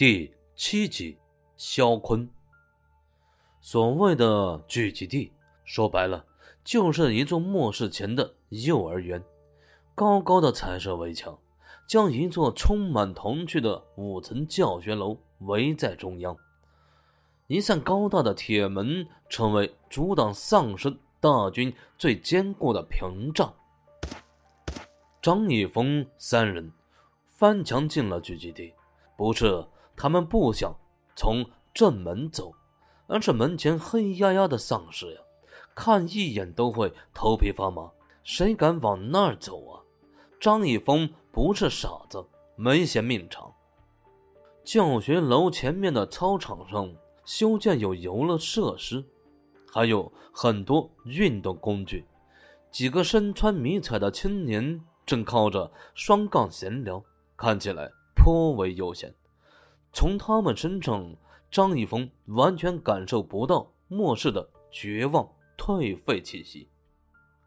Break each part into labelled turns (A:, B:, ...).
A: 第七集，肖坤。所谓的聚集地，说白了就是一座末世前的幼儿园。高高的彩色围墙，将一座充满童趣的五层教学楼围在中央。一扇高大的铁门，成为阻挡丧尸大军最坚固的屏障。张一峰三人翻墙进了聚集地，不是。他们不想从正门走，而是门前黑压压的丧尸呀，看一眼都会头皮发麻。谁敢往那儿走啊？张一峰不是傻子，没嫌命长。教学楼前面的操场上修建有游乐设施，还有很多运动工具。几个身穿迷彩的青年正靠着双杠闲聊，看起来颇为悠闲。从他们身上，张一峰完全感受不到末世的绝望颓废气息。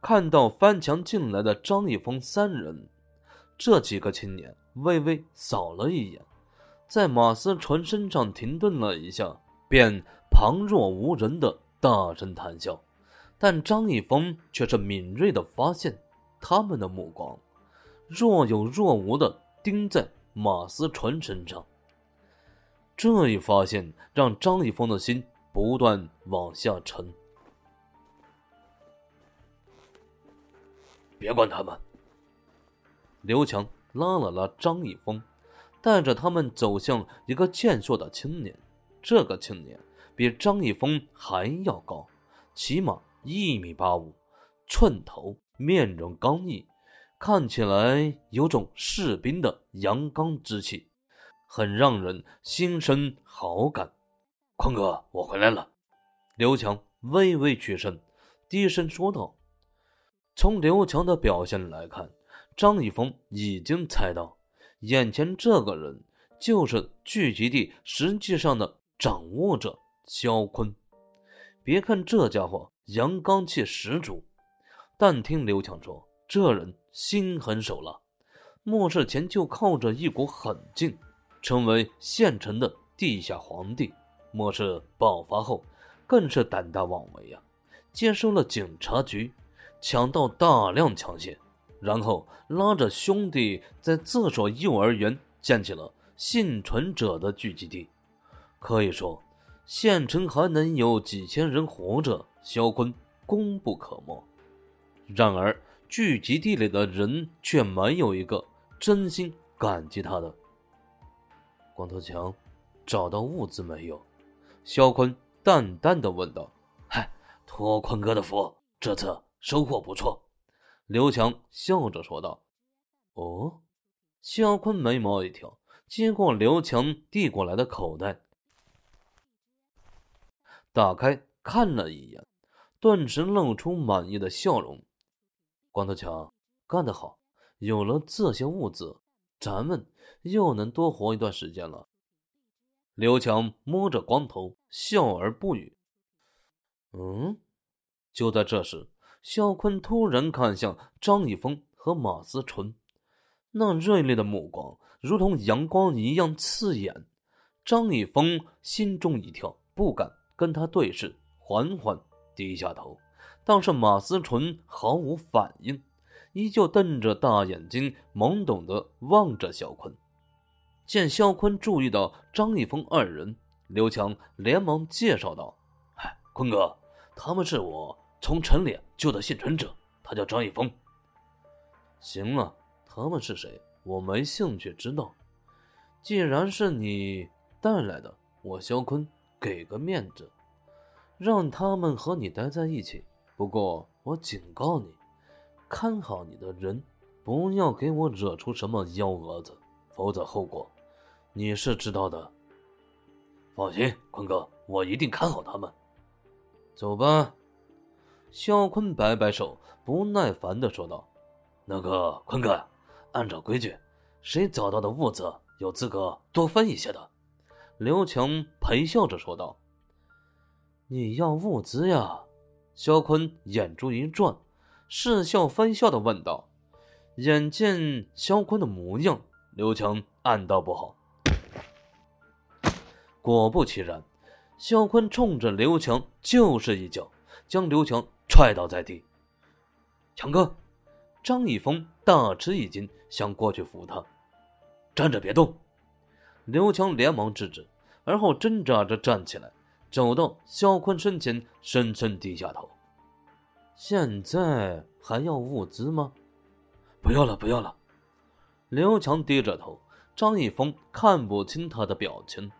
A: 看到翻墙进来的张一峰三人，这几个青年微微扫了一眼，在马思纯身上停顿了一下，便旁若无人的大声谈笑。但张一峰却是敏锐的发现，他们的目光若有若无的盯在马思纯身上。这一发现让张一峰的心不断往下沉。别管他们。刘强拉了拉张一峰，带着他们走向一个健硕的青年。这个青年比张一峰还要高，起码一米八五，寸头，面容刚毅，看起来有种士兵的阳刚之气。很让人心生好感，坤哥，我回来了。刘强微微屈身，低声说道：“从刘强的表现来看，张一峰已经猜到，眼前这个人就是聚集地实际上的掌握者肖坤。别看这家伙阳刚气十足，但听刘强说，这人心狠手辣，末世前就靠着一股狠劲。”成为县城的地下皇帝，末世爆发后，更是胆大妄为呀！接收了警察局，抢到大量枪械，然后拉着兄弟在这所幼儿园建起了幸存者的聚集地。可以说，县城还能有几千人活着，肖坤功不可没。然而，聚集地里的人却没有一个真心感激他的。光头强，找到物资没有？肖坤淡淡的问道。嗨，托坤哥的福，这次收获不错。刘强笑着说道。哦，肖坤眉毛一挑，接过刘强递过来的口袋，打开看了一眼，顿时露出满意的笑容。光头强，干得好！有了这些物资。咱们又能多活一段时间了。刘强摸着光头，笑而不语。嗯，就在这时，肖坤突然看向张一峰和马思纯，那锐利的目光如同阳光一样刺眼。张一峰心中一跳，不敢跟他对视，缓缓低下头。但是马思纯毫无反应。依旧瞪着大眼睛，懵懂的望着肖坤。见肖坤注意到张一峰二人，刘强连忙介绍道：“哎，坤哥，他们是我从城里救的幸存者，他叫张一峰。”行了，他们是谁？我没兴趣知道。既然是你带来的，我肖坤给个面子，让他们和你待在一起。不过我警告你。看好你的人，不要给我惹出什么幺蛾子，否则后果你是知道的。放心，坤哥，我一定看好他们。走吧。肖坤摆摆手，不耐烦的说道：“那个坤哥，按照规矩，谁找到的物资有资格多分一些的。”刘强陪笑着说道：“你要物资呀？”肖坤眼珠一转。似笑非笑的问道：“眼见肖坤的模样，刘强暗道不好。果不其然，肖坤冲着刘强就是一脚，将刘强踹倒在地。强哥，张一峰大吃一惊，想过去扶他，站着别动。刘强连忙制止，而后挣扎着站起来，走到肖坤身前，深深低下头。现在还要物资吗？不要了，不要了。刘强低着头，张一峰看不清他的表情，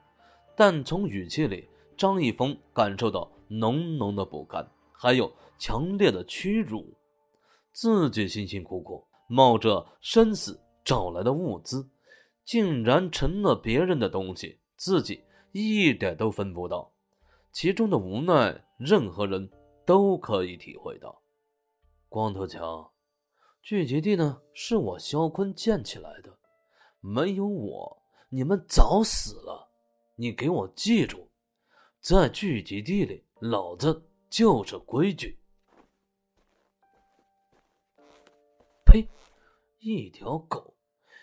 A: 但从语气里，张一峰感受到浓浓的不甘，还有强烈的屈辱。自己辛辛苦苦冒着生死找来的物资，竟然成了别人的东西，自己一点都分不到，其中的无奈，任何人都可以体会到。光头强。聚集地呢，是我肖坤建起来的，没有我，你们早死了。你给我记住，在聚集地里，老子就是规矩。呸！一条狗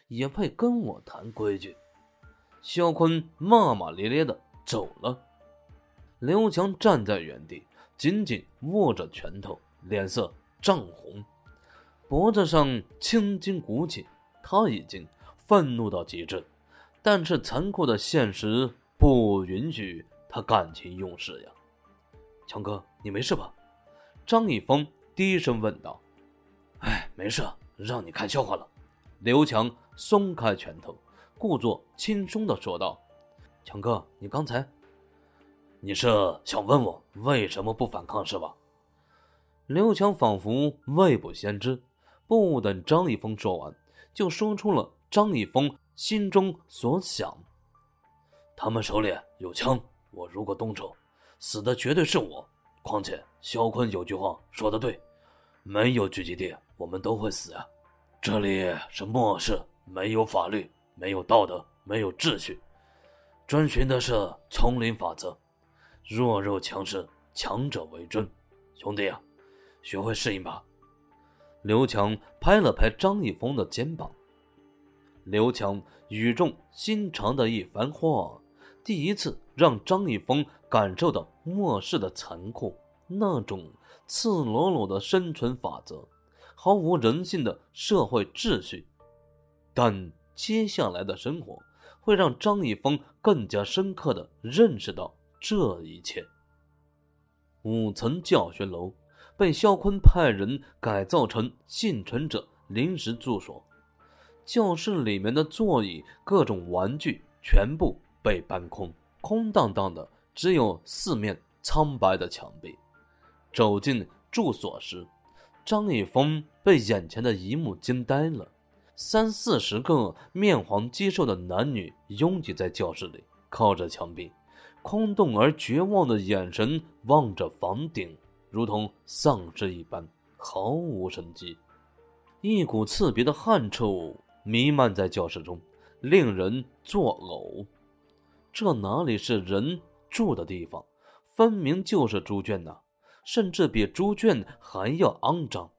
A: 也配跟我谈规矩？肖坤骂骂咧咧的走了。刘强站在原地，紧紧握着拳头，脸色涨红。脖子上青筋鼓起，他已经愤怒到极致，但是残酷的现实不允许他感情用事呀。强哥，你没事吧？张一峰低声问道。哎，没事，让你看笑话了。刘强松开拳头，故作轻松的说道：“强哥，你刚才，你是想问我为什么不反抗是吧？”刘强仿佛未卜先知。不等张一峰说完，就说出了张一峰心中所想。他们手里有枪，我如果动手，死的绝对是我。况且肖坤有句话说的对，没有聚集地，我们都会死啊！这里是末世，没有法律，没有道德，没有秩序，遵循的是丛林法则，弱肉强食，强者为尊。兄弟啊，学会适应吧。刘强拍了拍张一峰的肩膀。刘强语重心长的一番话，第一次让张一峰感受到末世的残酷，那种赤裸裸的生存法则，毫无人性的社会秩序。但接下来的生活会让张一峰更加深刻的认识到这一切。五层教学楼。被肖坤派人改造成幸存者临时住所，教室里面的座椅、各种玩具全部被搬空，空荡荡的，只有四面苍白的墙壁。走进住所时，张一峰被眼前的一幕惊呆了：三四十个面黄肌瘦的男女拥挤在教室里，靠着墙壁，空洞而绝望的眼神望着房顶。如同丧尸一般，毫无生机。一股刺鼻的汗臭弥漫在教室中，令人作呕。这哪里是人住的地方？分明就是猪圈呐！甚至比猪圈还要肮脏。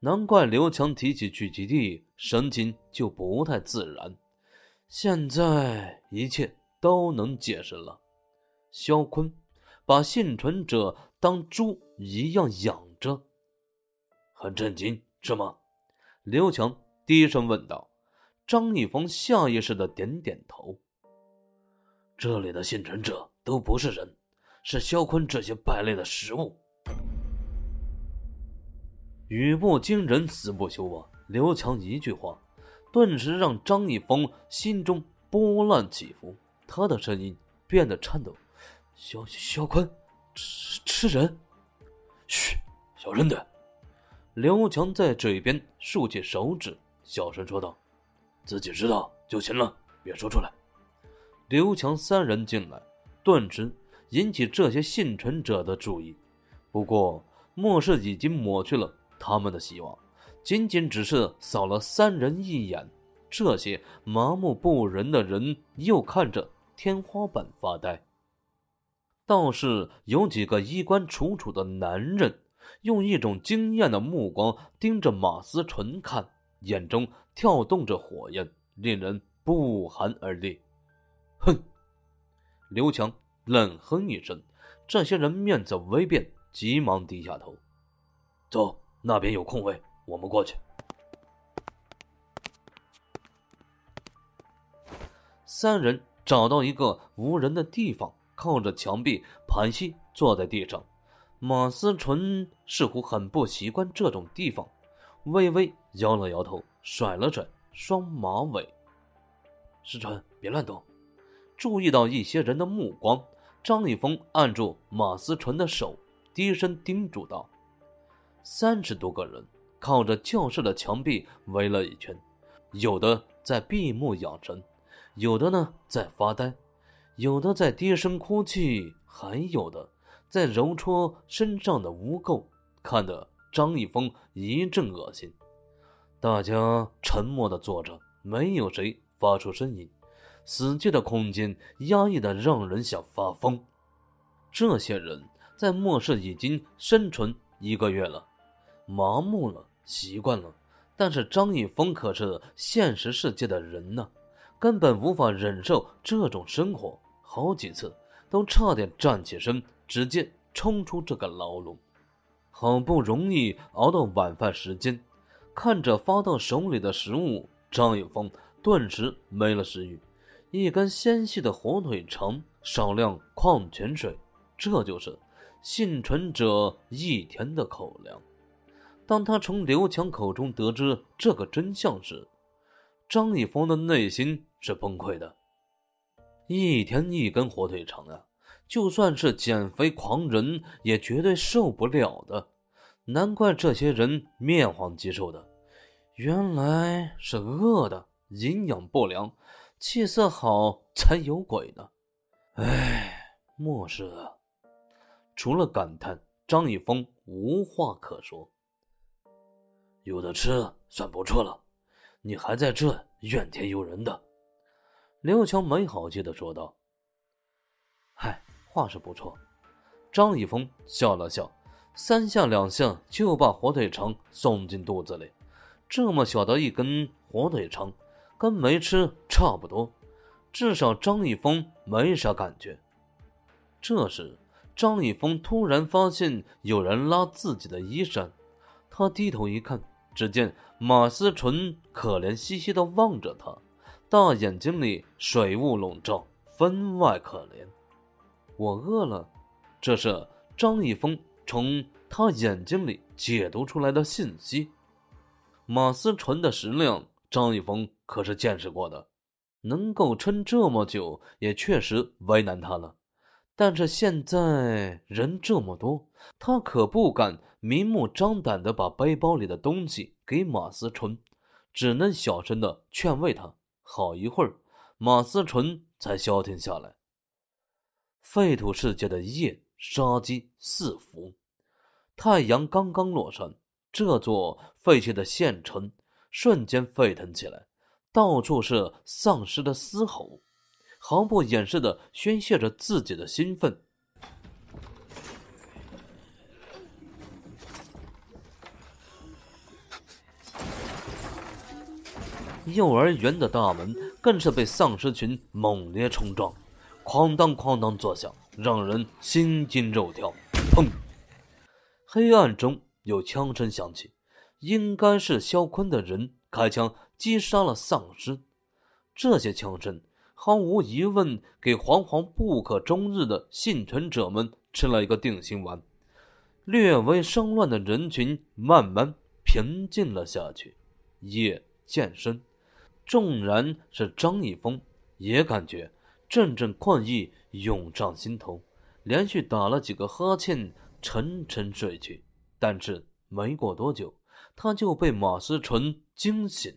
A: 难怪刘强提起聚集地，神情就不太自然。现在一切都能解释了。肖坤把幸存者。当猪一样养着，很震惊是吗？刘强低声问道。张一峰下意识的点点头。这里的幸存者都不是人，是肖坤这些败类的食物。语不惊人死不休啊！刘强一句话，顿时让张一峰心中波澜起伏，他的声音变得颤抖。肖肖坤。吃吃人！嘘，小声点。刘强在嘴边竖起手指，小声说道：“自己知道就行了，别说出来。”刘强三人进来，顿时引起这些幸存者的注意。不过，末世已经抹去了他们的希望，仅仅只是扫了三人一眼，这些麻木不仁的人又看着天花板发呆。倒是有几个衣冠楚楚的男人，用一种惊艳的目光盯着马思纯看，眼中跳动着火焰，令人不寒而栗。哼！刘强冷哼一声，这些人面色微变，急忙低下头。走，那边有空位，我们过去。三人找到一个无人的地方，靠着墙壁盘膝坐在地上。马思纯似乎很不习惯这种地方，微微摇了摇头，甩了甩双马尾。思纯，别乱动。注意到一些人的目光，张立峰按住马思纯的手，低声叮嘱道：“三十多个人靠着教室的墙壁围了一圈，有的在闭目养神，有的呢在发呆，有的在低声哭泣，还有的……”在揉搓身上的污垢，看得张一峰一阵恶心。大家沉默的坐着，没有谁发出声音。死寂的空间压抑的让人想发疯。这些人在末世已经生存一个月了，麻木了，习惯了。但是张一峰可是现实世界的人呢，根本无法忍受这种生活，好几次都差点站起身。直接冲出这个牢笼，好不容易熬到晚饭时间，看着发到手里的食物，张有峰顿时没了食欲。一根纤细的火腿肠，少量矿泉水，这就是幸存者一天的口粮。当他从刘强口中得知这个真相时，张一峰的内心是崩溃的。一天一根火腿肠啊！就算是减肥狂人也绝对受不了的，难怪这些人面黄肌瘦的，原来是饿的，营养不良，气色好才有鬼呢。唉，末世！除了感叹，张一峰无话可说。有的吃算不错了，你还在这怨天尤人的？刘强没好气的说道。嗨。话是不错，张一峰笑了笑，三下两下就把火腿肠送进肚子里。这么小的一根火腿肠，跟没吃差不多，至少张一峰没啥感觉。这时，张一峰突然发现有人拉自己的衣衫，他低头一看，只见马思纯可怜兮兮的望着他，大眼睛里水雾笼罩，分外可怜。我饿了，这是张一峰从他眼睛里解读出来的信息。马思纯的食量，张一峰可是见识过的，能够撑这么久，也确实为难他了。但是现在人这么多，他可不敢明目张胆的把背包里的东西给马思纯，只能小声的劝慰他。好一会儿，马思纯才消停下来。废土世界的夜杀机四伏，太阳刚刚落山，这座废弃的县城瞬间沸腾起来，到处是丧尸的嘶吼，毫不掩饰的宣泄着自己的兴奋。幼儿园的大门更是被丧尸群猛烈冲撞。哐当哐当作响，让人心惊肉跳。砰！黑暗中有枪声响起，应该是肖坤的人开枪击杀了丧尸。这些枪声毫无疑问给惶惶不可终日的幸存者们吃了一个定心丸。略微生乱的人群慢慢平静了下去。夜渐深，纵然是张一峰也感觉。阵阵困意涌上心头，连续打了几个哈欠，沉沉睡去。但是没过多久，他就被马思纯惊醒。